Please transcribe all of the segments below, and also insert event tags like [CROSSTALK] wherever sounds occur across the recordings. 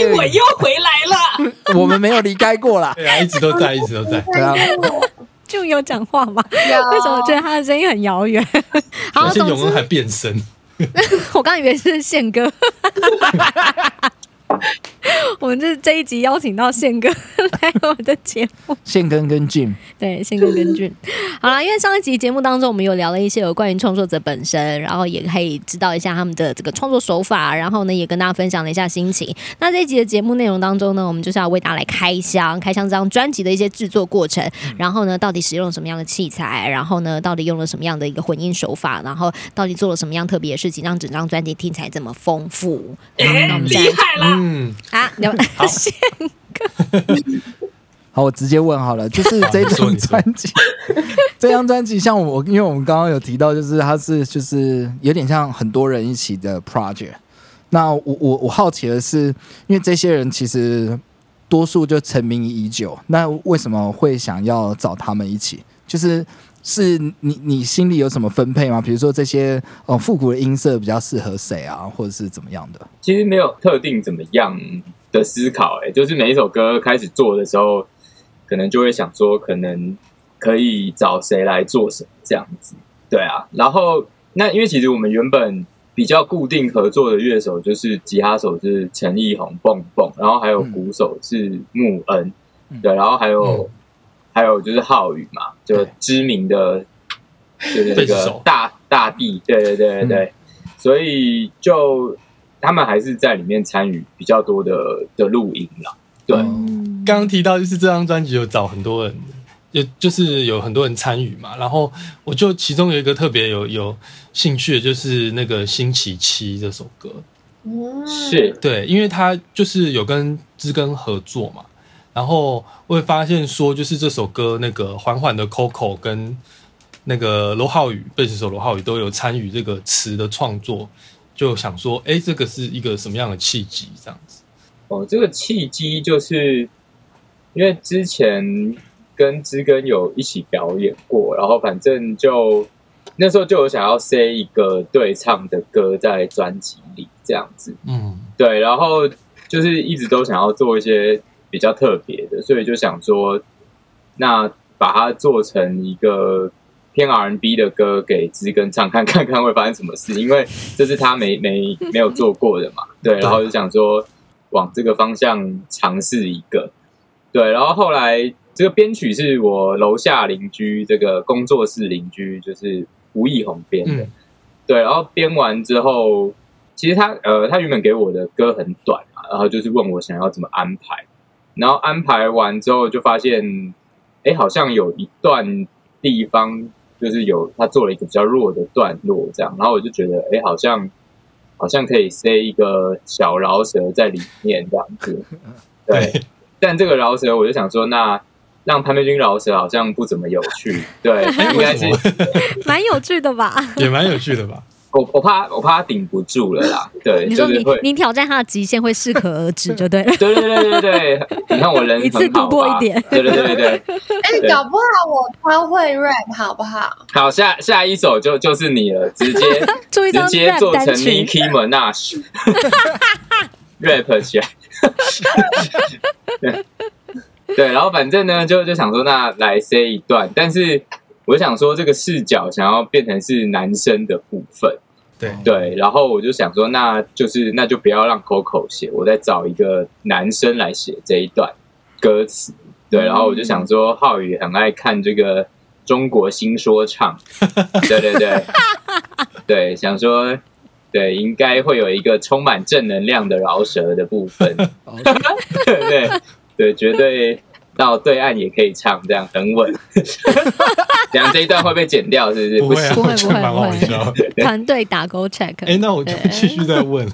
哎，我又回来了。[LAUGHS] 我们没有离开过啦。[LAUGHS] 对啊，一直都在，一直都在。[LAUGHS] 对啊，就有讲话嘛？为什么觉得他的声音很遥远？好，而且永恩还变身，我刚以为是宪哥。[LAUGHS] 我们这这一集邀请到宪哥来我们的节目，[LAUGHS] 宪哥跟 Jim，对，宪哥跟俊。[LAUGHS] 好啦，因为上一集节目当中，我们有聊了一些有关于创作者本身，然后也可以知道一下他们的这个创作手法，然后呢，也跟大家分享了一下心情。那这一集的节目内容当中呢，我们就是要为大家来开箱，开箱这张专辑的一些制作过程，然后呢，到底使用了什么样的器材，然后呢，到底用了什么样的一个混音手法，然后到底做了什么样特别的事情，让整张专辑听起来这么丰富。哎那我，们再厉害啦！嗯，啊，聊 [LAUGHS] 宪好，我直接问好了，就是这张专辑，[LAUGHS] 这张专辑像我，因为我们刚刚有提到，就是它是就是有点像很多人一起的 project。那我我我好奇的是，因为这些人其实多数就成名已久，那为什么会想要找他们一起？就是是你你心里有什么分配吗？比如说这些哦复古的音色比较适合谁啊，或者是怎么样的？其实没有特定怎么样的思考、欸，就是每一首歌开始做的时候，可能就会想说，可能可以找谁来做什么这样子，对啊。然后那因为其实我们原本比较固定合作的乐手就是吉他手是陈奕宏蹦蹦，然后还有鼓手是穆恩，嗯对，然后还有、嗯还有就是浩宇嘛，就知名的就是那个大大地，对对对对对，所以就他们还是在里面参与比较多的的录音啦。对，嗯。刚刚提到就是这张专辑有找很多人，就就是有很多人参与嘛，然后我就其中有一个特别有有兴趣的就是那个星期七这首歌，嗯。是。对，因为他就是有跟知根合作嘛，然后我会发现说，就是这首歌那个缓缓的 Coco 跟那个罗浩宇贝斯手罗浩宇都有参与这个词的创作，就想说，哎，这个是一个什么样的契机？这样子，哦，这个契机就是因为之前跟知根有一起表演过，然后反正就那时候就有想要塞一个对唱的歌在专辑里这样子。嗯，对，然后就是一直都想要做一些比较特别的，所以就想说，那把它做成一个偏 R&B 的歌给知根唱，看看 [LAUGHS] 看会发生什么事，因为这是他没没没有做过的嘛。对，然后就想说往这个方向尝试一个。对，然后后来这个编曲是我楼下邻居，这个工作室邻居就是吴亦宏编的。嗯对，然后编完之后，其实他呃，他原本给我的歌很短嘛，然后就是问我想要怎么安排，然后安排完之后就发现，哎，好像有一段地方就是有他做了一个比较弱的段落这样，然后我就觉得，哎，好像好像可以塞一个小饶舌在里面这样子，[LAUGHS] 对，但这个饶舌我就想说，那让潘佩君饶舌好像不怎么有趣，对，[LAUGHS] 应该是蛮有趣的吧？也蛮有趣的吧？我我怕我怕他顶不住了啦，对，你说你就是会。你挑战他的极限会适可而止，就对了。对对对对对，[LAUGHS] 你看我人一次突破一点对对对对对，[LAUGHS] 哎，对搞不好我超会 rap，好不好？好，下下一首就就是你了，直接出一张直接做成单曲 Nicki Minaj [LAUGHS] rap 起来，对对，然后反正呢，就就想说那来 say 一段，但是我想说这个视角想要变成是男生的部分，对。对，然后我就想说，那就是那就不要让 Coco 写，我再找一个男生来写这一段歌词。对，然后我就想说，浩宇很爱看这个中国新说唱，[LAUGHS] 对对对，对，想说对，应该会有一个充满正能量的饶舌的部分 [LAUGHS] [LAUGHS] 对对对，绝对到对岸也可以唱，这样很稳。[LAUGHS] 这样这一段会被剪掉，是不是？不会啊，不会不会。[LAUGHS] 团队打勾 check。哎，那我就继续再问了。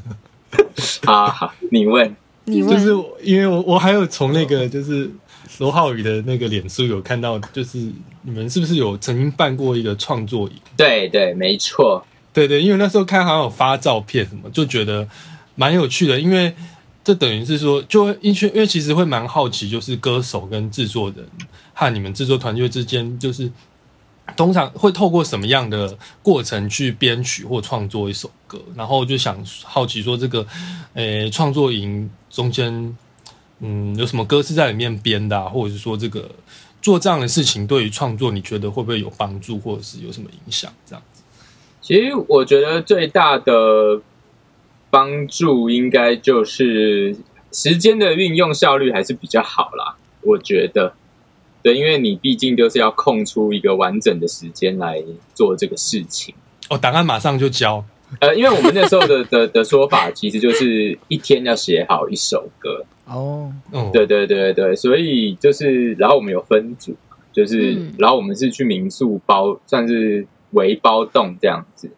[LAUGHS] 好好，你问。你问，就是因为我我还有从那个就是罗浩宇的那个脸书有看到，就是你们是不是有曾经办过一个创作营？对对，没错。对对，因为那时候看好像有发照片什么，就觉得蛮有趣的，因为这等于是说，就会因为因为其实会蛮好奇，就是歌手跟制作人和你们制作团队之间，就是通常会透过什么样的过程去编曲或创作一首歌？然后就想好奇说，这个诶创作营中间，嗯，有什么歌是在里面编的、啊，或者是说这个做这样的事情对于创作，你觉得会不会有帮助，或者是有什么影响？这样子，其实我觉得最大的帮助应该就是时间的运用效率还是比较好啦。我觉得，对，因为你毕竟就是要空出一个完整的时间来做这个事情。哦，档案马上就交，呃，因为我们那时候的 [LAUGHS] 的的说法，其实就是一天要写好一首歌。哦，嗯，对对对对，所以就是，然后我们有分组，就是，嗯然后我们是去民宿包，算是围包栋这样子。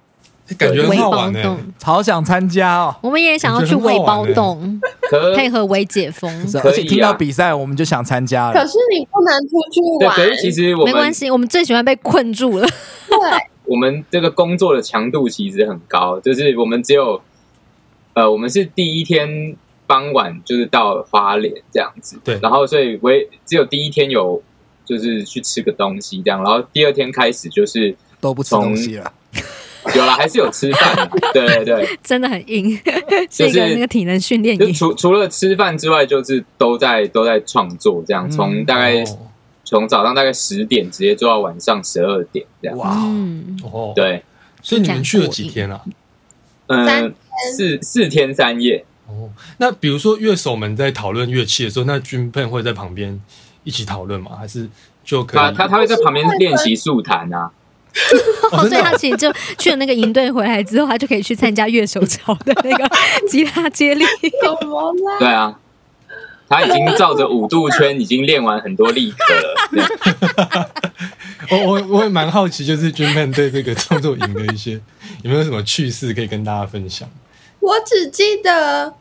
感觉很围包好玩好想参加哦！我们也想要去围包栋，可配合围解封。而且听到比赛我们就想参加了。可是你不能出去对，玩，可是其实我们没关系，我们最喜欢被困住了。对，[LAUGHS] 我们这个工作的强度其实很高，就是我们只有，呃，我们是第一天傍晚就是到花莲这样子，对然后所以唯只有第一天有就是去吃个东西这样，然后第二天开始就是都不吃东西了，有了，还是有吃饭的，对对对，[LAUGHS] 真的很硬，[LAUGHS] 就是是一个那个体能训练就营。除除了吃饭之外，就是都在都在创作这样，嗯从大概哦从早上大概十点直接做到晚上十二点这样，哇，嗯，哦，，对，所以你们去了几天啊？三嗯，四四天三夜。哦，那比如说乐手们在讨论乐器的时候，那军配会在旁边一起讨论吗？还是就可以？他他他会在旁边练习速弹啊，[LAUGHS] 所以他其实就去了那个营队回来之后，他就可以去参加乐手潮的那个 [LAUGHS] 吉他接力。怎么啦？对啊，他已经照着五度圈已经练完很多力课了。[LAUGHS] 我我我也蛮好奇，就是军配对这个创作营的一些有没有什么趣事可以跟大家分享？我只记得，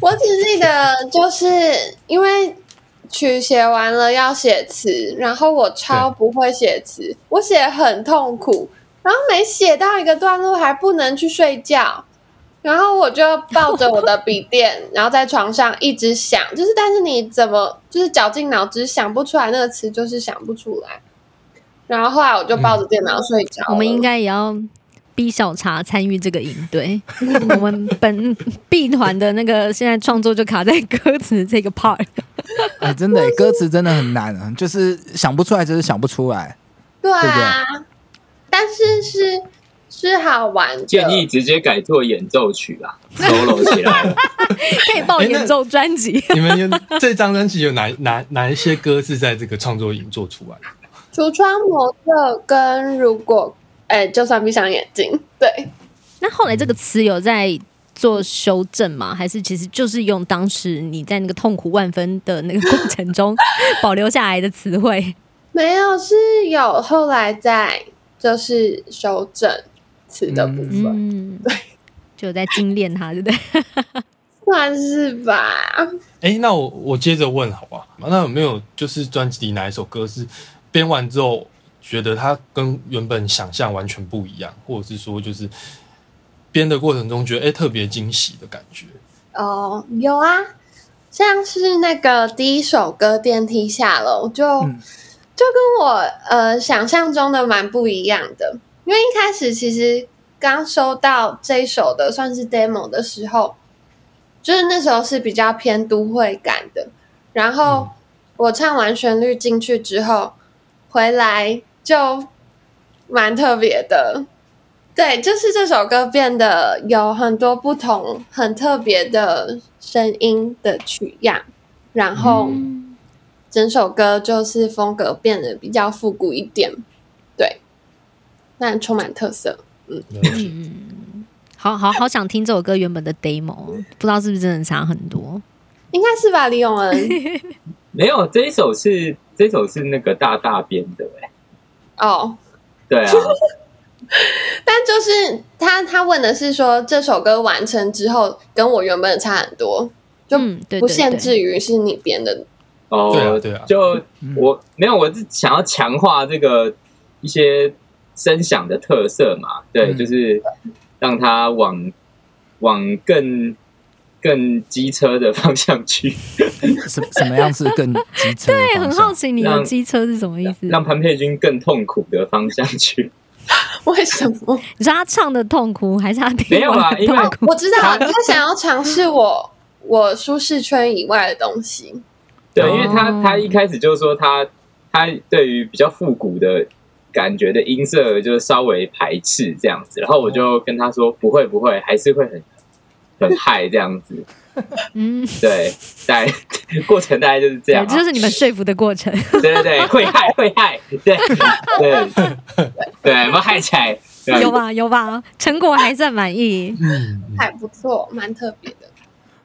我只记得，就是因为曲写完了要写词，然后我超不会写词，我写很痛苦，然后每写到一个段落还不能去睡觉，然后我就抱着我的笔电，然后在床上一直想，就是但是你怎么就是绞尽脑汁想不出来那个词，就是想不出来。然后后来我就抱着电脑睡着了、我们应该也要逼小茶参与这个营队。[LAUGHS] 我们本 B 团的那个现在创作就卡在歌词这个 part。哎，真的耶，歌词真的很难啊，就是想不出来，就是想不出来。对啊，但是是是好玩的。建议直接改做演奏曲啦，solo 起来了。[LAUGHS] 可以报演奏专辑。你们有这张专辑有哪哪哪一些歌是在这个创作营做出来的？橱窗模特跟如果哎，就算闭上眼睛，对，那后来这个词有在做修正吗？还是其实就是用当时你在那个痛苦万分的那个过程中保留下来的词汇？没有是有后来在就是修正词的部分，嗯，就在精炼它，对不对？算是吧。哎，那我我接着问好吧？那有没有就是专辑里哪一首歌是编完之后觉得它跟原本想象完全不一样，或者是说就是编的过程中觉得哎特别惊喜的感觉？哦，有啊，像是那个第一首歌《电梯下楼》就，嗯就跟我呃想象中的蛮不一样的。因为一开始其实刚收到这一首的算是 demo 的时候，就是那时候是比较偏都会感的。然后我唱完旋律进去之后，回来就蛮特别的。对，就是这首歌变得有很多不同、很特别的声音的取样，然后整首歌就是风格变得比较复古一点，对，但充满特色。嗯嗯好好好想听这首歌原本的 demo，不知道是不是真的差很多？应该是吧，李永恩？[LAUGHS] 没有，这一首是这一首是那个大大编的哎、哦，对啊，[LAUGHS] 但就是他他问的是说这首歌完成之后跟我原本的差很多，就不限制于是你编的。哦，对啊对啊。就我没有，我是想要强化这个一些声响的特色嘛，对，嗯。就是让它往往更更机车的方向去，[LAUGHS] 什什么样是更机车对，很好奇你的机车是什么意思？让潘佩君更痛苦的方向去。[LAUGHS] 为什么？你说他唱的痛苦，还是他听没有啊因为？我知道他想要尝试我我舒适圈以外的东西。对，哦因为他他一开始就说他他对于比较复古的感觉的音色就是稍微排斥这样子，然后我就跟他说不会不会，还是会很很嗨这样子。嗯，[LAUGHS] 对，大概过程大概就是这样、这就是你们说服的过程。对对对，会嗨会嗨，对对对，我嗨起来，有吧有吧，成果还算满意。嗯，还不错，蛮特别的。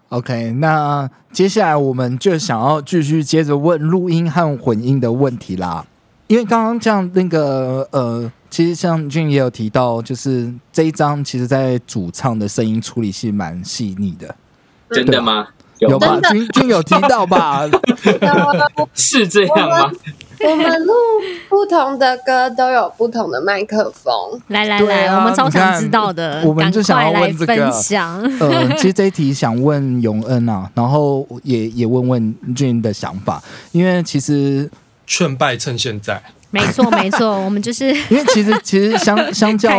OK，那接下来我们就想要继续接着问录音和混音的问题啦。因为刚刚这样那个呃，其实像俊也有提到，就是这一张其实在主唱的声音处理是蛮细腻的，真的吗？有吧君君有提到吧？[LAUGHS] 是这样吗？我们录不同的歌都有不同的麦克风，来来来，我们超想知道的，我们就想要来问这个分享。呃，[LAUGHS] 其实这一题想问永恩啊，然后也也问问俊的想法，因为其实劝败趁现在。没错 [LAUGHS] 没错，我们就是因为其实其实相 [LAUGHS] 相较。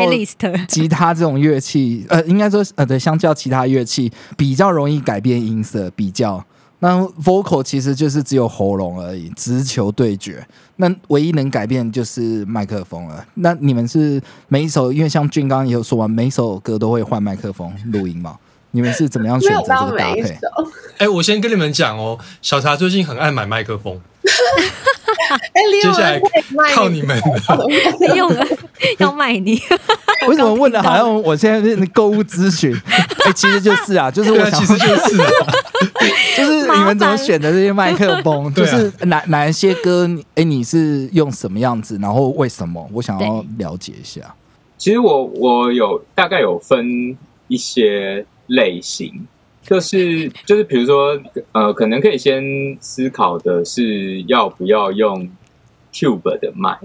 吉他这种乐器，呃，应该说呃，对，相较其他乐器比较容易改变音色，比较。那 vocal 其实就是只有喉咙而已，直球对决。那唯一能改变就是麦克风了。那你们是每一首，因为像俊刚刚也有说完，每一首歌都会换麦克风录音嘛？你们是怎么样选择这到每一个搭配？首。哎、我先跟你们讲哦，小茶最近很爱买麦克风，[LAUGHS] [LAUGHS] 接下来靠你们了。李永恩要卖你，[LAUGHS] 为什么问的好像我现在是购物咨询？[LAUGHS] 哎、其实就是啊，就是我想其实就是、啊，就是你们怎么选的这些麦克风？就是哪哪一些歌你，哎、你是用什么样子？然后为什么？我想要了解一下。其实我我有大概有分一些类型，就是就是比如说呃，可能可以先思考的是要不要用 Tube 的麦，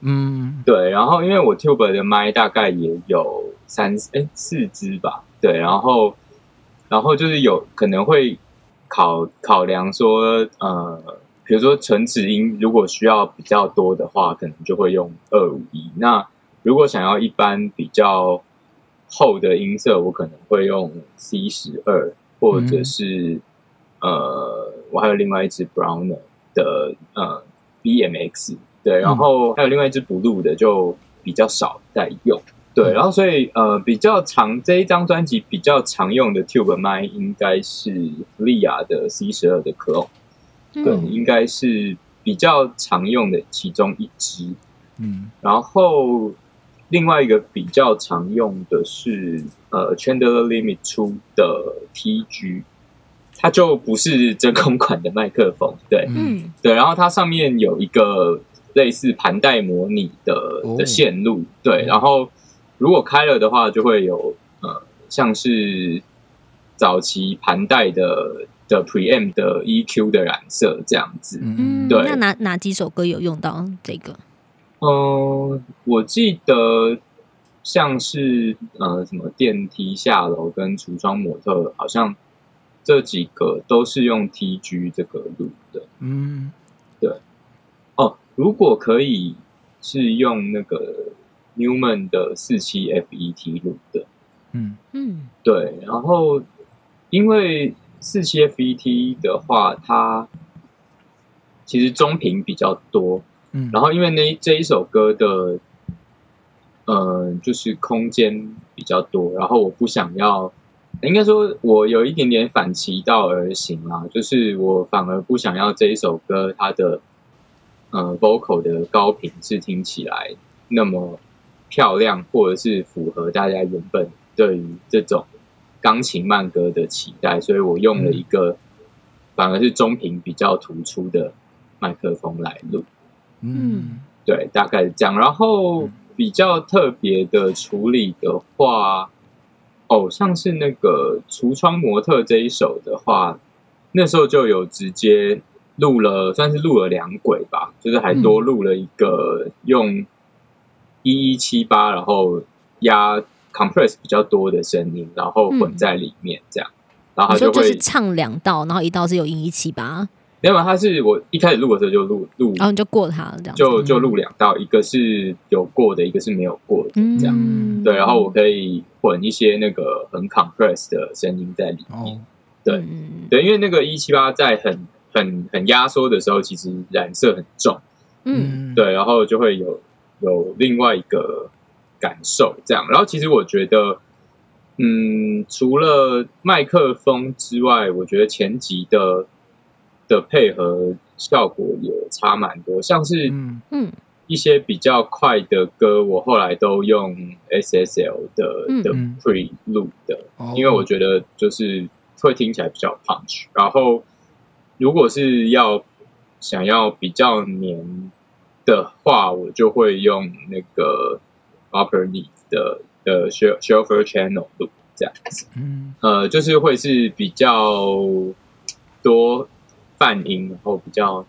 嗯。对，然后因为我 Tube 的麦大概也有三哎四支吧，对，然后然后就是有可能会考考量说呃，比如说纯指音如果需要比较多的话，可能就会用二五一。那如果想要一般比较厚的音色，我可能会用 C 十二，或者是、呃，我还有另外一支 Browner 的呃 BMX，对，然后还有另外一支 Blue 的就比较少在用。对，然后所以呃，比较常这一张专辑比较常用的 Tube 麦应该是利亚的 C 十二的 Clone，对，嗯应该是比较常用的其中一支。嗯然后另外一个比较常用的是呃 Chandler Limit 出的 TG，它就不是真空管的麦克风，对。嗯。嗯对，然后它上面有一个类似盘带模拟的哦。的线路，对，然后如果开了的话，就会有呃像是早期盘带的的 preamp 的 EQ 的染色这样子，嗯。嗯，对。那哪哪几首歌有用到这个？嗯，我记得像是呃什么电梯下楼跟橱窗模特，好像这几个都是用 TG 这个录的。嗯。对。哦，如果可以是用那个 Newman 的四七 FET 录的，嗯。嗯。对，然后因为四七 FET 的话，它其实中频比较多，然后因为那这一首歌的，呃，就是空间比较多，然后我不想要，应该说我有一点点反其道而行啦，就是我反而不想要这一首歌它的呃 vocal 的高频是听起来那么漂亮，或者是符合大家原本对于这种钢琴慢歌的期待，所以我用了一个反而是中频比较突出的麦克风来录。嗯对，大概是这样。然后比较特别的处理的话，哦，像是那个《橱窗模特》这一首的话，那时候就有直接录了，算是录了两轨吧，就是还多录了一个用一一七八，然后压 compress 比较多的声音，然后混在里面这样。然后他就会就是唱两道，然后一道是有音一起吧，没有，他是我一开始录的时候就录录然后你就过他了这样。就就录两道，一个是有过的，一个是没有过的，这样。嗯对，然后我可以混一些那个很 compress 的声音在里面。哦，对嗯对，因为那个一七八在很很很压缩的时候，其实染色很重，嗯对，然后就会有有另外一个感受这样。然后其实我觉得，嗯，除了麦克风之外，我觉得前集的的配合效果也差蛮多，像是嗯。嗯。一些比较快的歌，我后来都用 SSL 的嗯。的嗯。pre 录的，哦。因为我觉得就是会听起来比较 punch。然后如果是要想要比较黏的话，我就会用那个 Upper Leaf 的的 Shel- Shelfer Channel 录这样子。嗯。呃，就是会是比较多泛音，然后比较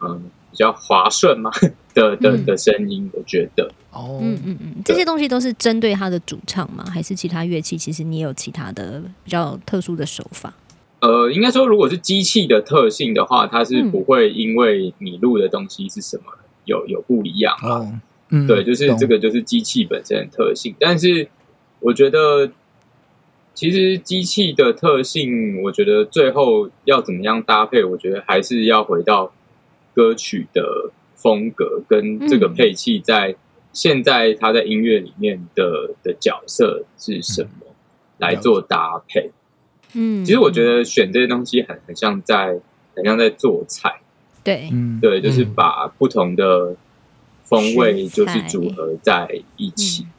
嗯比较滑顺嘛 [LAUGHS] 的的嗯的声音，我觉得哦嗯嗯嗯，这些东西都是针对他的主唱吗？还是其他乐器？其实你也有其他的比较特殊的手法？呃，应该说如果是机器的特性的话，它是嗯不会因为你录的东西是什么有有不一样啊。哦嗯对，就是这个就是机器本身的特性。但是我觉得，其实机器的特性，我觉得最后要怎么样搭配，我觉得还是要回到歌曲的风格跟这个嗯配器在现在它在音乐里面的的角色是什么来做搭配。嗯，其实我觉得选这些东西很很像在很像在做菜。对，嗯对，就是嗯把不同的风味就是组合在一起。嗯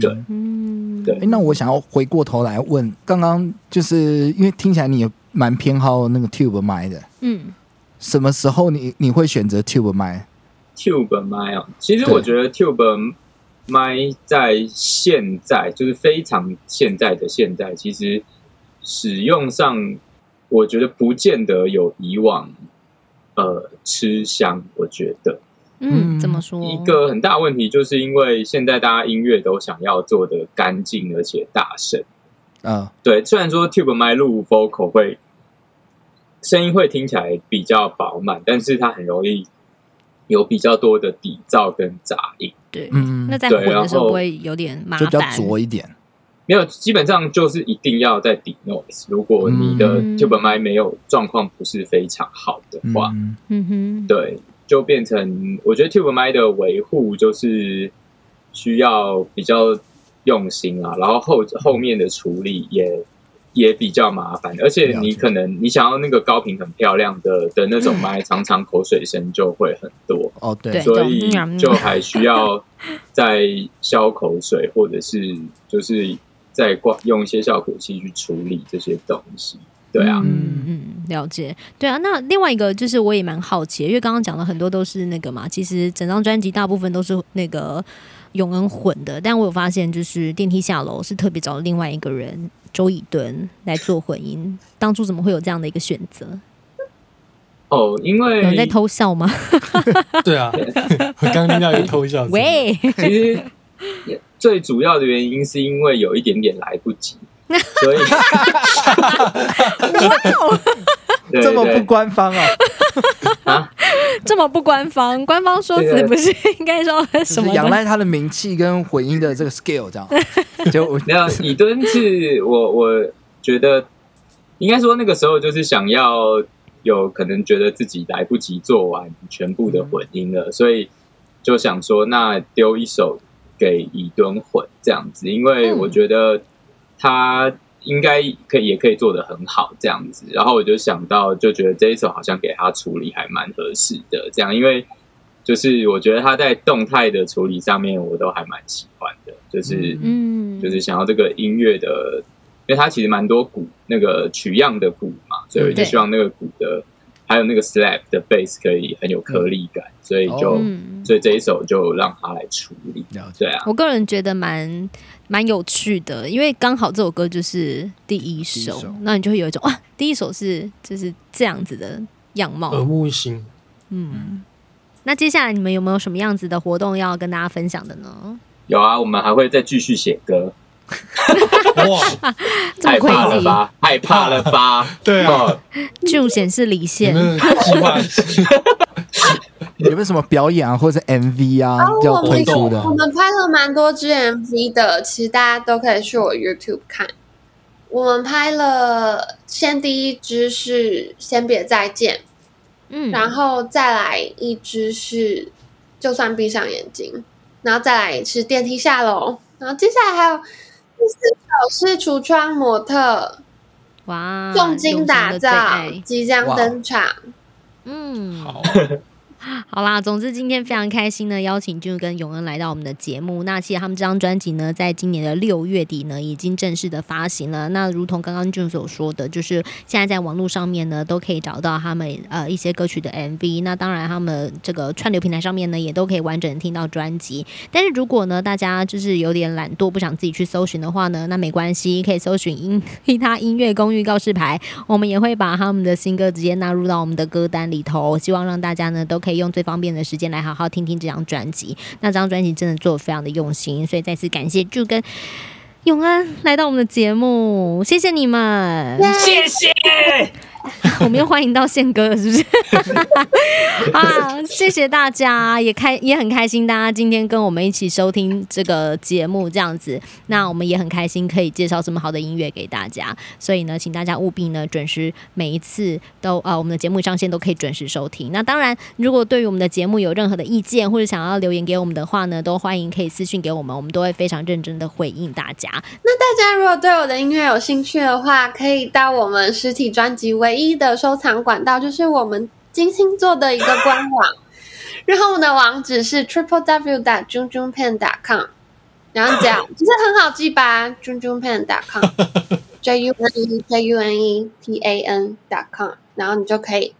对。嗯，对。诶那我想要回过头来问，刚刚就是因为听起来你也蛮偏好那个 Tube 麦的，嗯。什么时候你你会选择 Tube 麦？Tube 麦啊，其实我觉得 Tube 麦在现在就是非常现在的现在，其实使用上我觉得不见得有以往呃吃香。我觉得嗯，嗯怎么说？一个很大问题，就是因为现在大家音乐都想要做的干净而且大声。啊，对，虽然说 Tube 麦录 vocal 会声音会听起来比较饱满，但是它很容易有比较多的底噪跟杂音。对，嗯那在对混的时候会有点麻烦就比较烦？浊一点。没有，基本上就是一定要在底 noise。如果你的嗯 Tube 麦没有状况不是非常好的话，嗯嗯哼，对，就变成我觉得 Tube 麦的维护就是需要比较用心啊，然后后后面的处理也也比较麻烦，而且你可能你想要那个高频很漂亮的的那种麦，常常口水声就会很多，哦，对。对，所以嗯。就还需要再消口水，或者是就是再挂用一些效果器去处理这些东西。对啊，嗯嗯，了解。对啊，那另外一个就是我也蛮好奇，因为刚刚讲了很多都是那个嘛，其实整张专辑大部分都是那个永恩混的，但我有发现就是电梯下楼是特别找了另外一个人周以敦来做混音，当初怎么会有这样的一个选择？哦，因有人在偷笑吗？[LAUGHS] 对啊，[LAUGHS] 我刚听到一个偷笑。喂，其实最主要的原因是因为有一点点来不及，所以对这么不官方啊？啊，这么不官方，官方说辞对不是应该说什么？仰赖他的名气跟混音的这个 skill，这样。[LAUGHS] 就我没有以敦是我我觉得应该说那个时候就是想要有可能觉得自己来不及做完全部的混音了，所以就想说那丢一首给乙敦混这样子，因为嗯我觉得他应该可以也可以做得很好这样子，然后我就想到就觉得这一首好像给他处理还蛮合适的，这样因为。就是我觉得他在动态的处理上面，我都还蛮喜欢的。就是嗯，就是想要这个音乐的，因为它其实蛮多鼓那个取样的鼓嘛，所以我就希望那个鼓的还有那个 slap 的 bass 可以很有颗粒感，所以就、所以这一首就让他来处理。对啊，我个人觉得蛮蛮有趣的，因为刚好这首歌就是第一首，一首那你就会有一种哇，第一首是就是这样子的样貌。耳目一新。嗯，那接下来你们有没有什么样子的活动要跟大家分享的呢？有啊，我们还会再继续写歌。哇，[LAUGHS] 这么害怕了吧？害怕了吧？[LAUGHS] 对啊哦就显示离有线？有没有什么表演啊，或者是 MV 啊要我们推出的我？们拍了蛮多支 MV 的，其实大家都可以去我 YouTube 看。我们拍了，先第一支是《先别再见》，嗯，然后再来一支是《就算闭上眼睛》，然后再来是电梯下楼，然后接下来还有第四首是橱窗模特，哇，重金打造，即将登场。嗯，好，[LAUGHS] [LAUGHS] 好啦，总之今天非常开心呢，邀请俊跟永恩来到我们的节目。那其实他们这张专辑呢，在今年的六月底呢，已经正式的发行了。那如同刚刚俊所说的，就是现在在网络上面呢，都可以找到他们呃一些歌曲的 MV。那当然，他们这个串流平台上面呢，也都可以完整的听到专辑。但是如果呢，大家就是有点懒惰，不想自己去搜寻的话呢，那没关系，可以搜寻音其他音乐公寓告示牌，我们也会把他们的新歌直接纳入到我们的歌单里头，希望让大家呢都可以用最方便的时间来好好听听这张专辑。那这张专辑真的做的非常的用心，所以再次感谢就跟永安来到我们的节目，谢谢你们。谢谢。[LAUGHS] 我们又欢迎到宪哥了，是不是？[LAUGHS] 啊，谢谢大家，也开也很开心，大家今天跟我们一起收听这个节目，这样子，那我们也很开心可以介绍这么好的音乐给大家。所以呢，请大家务必呢准时每一次都呃我们的节目上线都可以准时收听。那当然，如果对于我们的节目有任何的意见或者想要留言给我们的话呢，都欢迎可以私信给我们，我们都会非常认真的回应大家。那大家如果对我的音乐有兴趣的话，可以到我们实体专辑微 [LAUGHS] 一的收藏管道，就是我们精心做的一个官网。然后我们的网址是 triple w dot jun jun pen dot com，然后这样就是很好记吧，jun jun pen dot com，j u n e j u n e p a n dot com，然后你就可以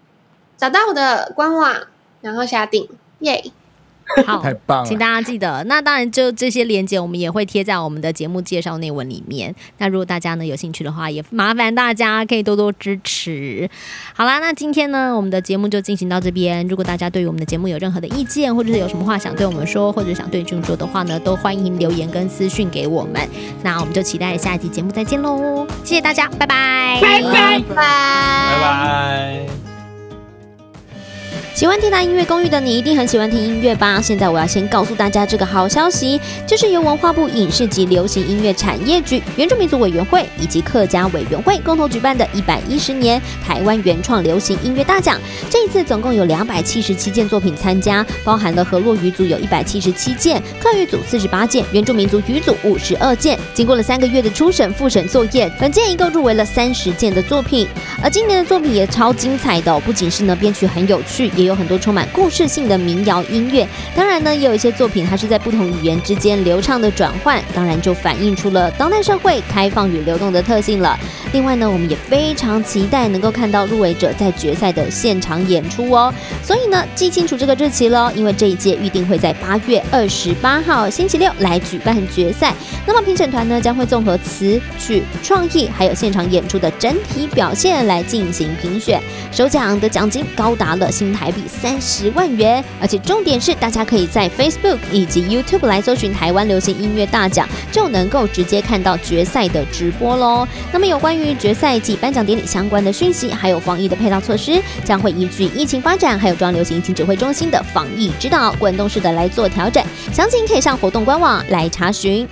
找到我的官网，然后下定，耶！[LAUGHS] 好，太棒了请大家记得。那当然，就这些连接我们也会贴在我们的节目介绍内文里面。那如果大家呢有兴趣的话，也麻烦大家可以多多支持。好啦，那今天呢我们的节目就进行到这边。如果大家对于我们的节目有任何的意见，或者是有什么话想对我们说，或者想对俊说的话呢，都欢迎留言跟私讯给我们。那我们就期待下一集节目再见喽！谢谢大家，拜拜，拜拜。拜拜拜。喜欢听达音乐公寓的你，一定很喜欢听音乐吧？现在我要先告诉大家这个好消息，就是由文化部影视及流行音乐产业局、原住民族委员会以及客家委员会共同举办的一百一十年台湾原创流行音乐大奖。这一次总共有两百七十七件作品参加，包含了河洛语组有一百七十七件，客语组四十八件，原住民族语组五十二件。经过了三个月的初审、复审作业，本届一共入围了三十件的作品。而今年的作品也超精彩的、不仅是呢编曲很有趣，也有很多充满故事性的民谣音乐。当然呢，也有一些作品它是在不同语言之间流畅的转换，当然就反映出了当代社会开放与流动的特性了。另外呢，我们也非常期待能够看到入围者在决赛的现场演出哦。所以呢，记清楚这个日期喽，因为这一届预定会在八月二十八号星期六来举办决赛。那么评审团呢将会综合词曲创意还有现场演出的整体表现来进行评选，首奖的奖金高达了新台三十万元，而且重点是大家可以在 Facebook 以及 YouTube 来搜寻台湾流行音乐大奖，就能够直接看到决赛的直播喽。那么有关于决赛及颁奖典礼相关的讯息，还有防疫的配套措施，将会依据疫情发展，还有中央流行疫情指挥中心的防疫指导，滚动式的来做调整。详情可以上活动官网来查询。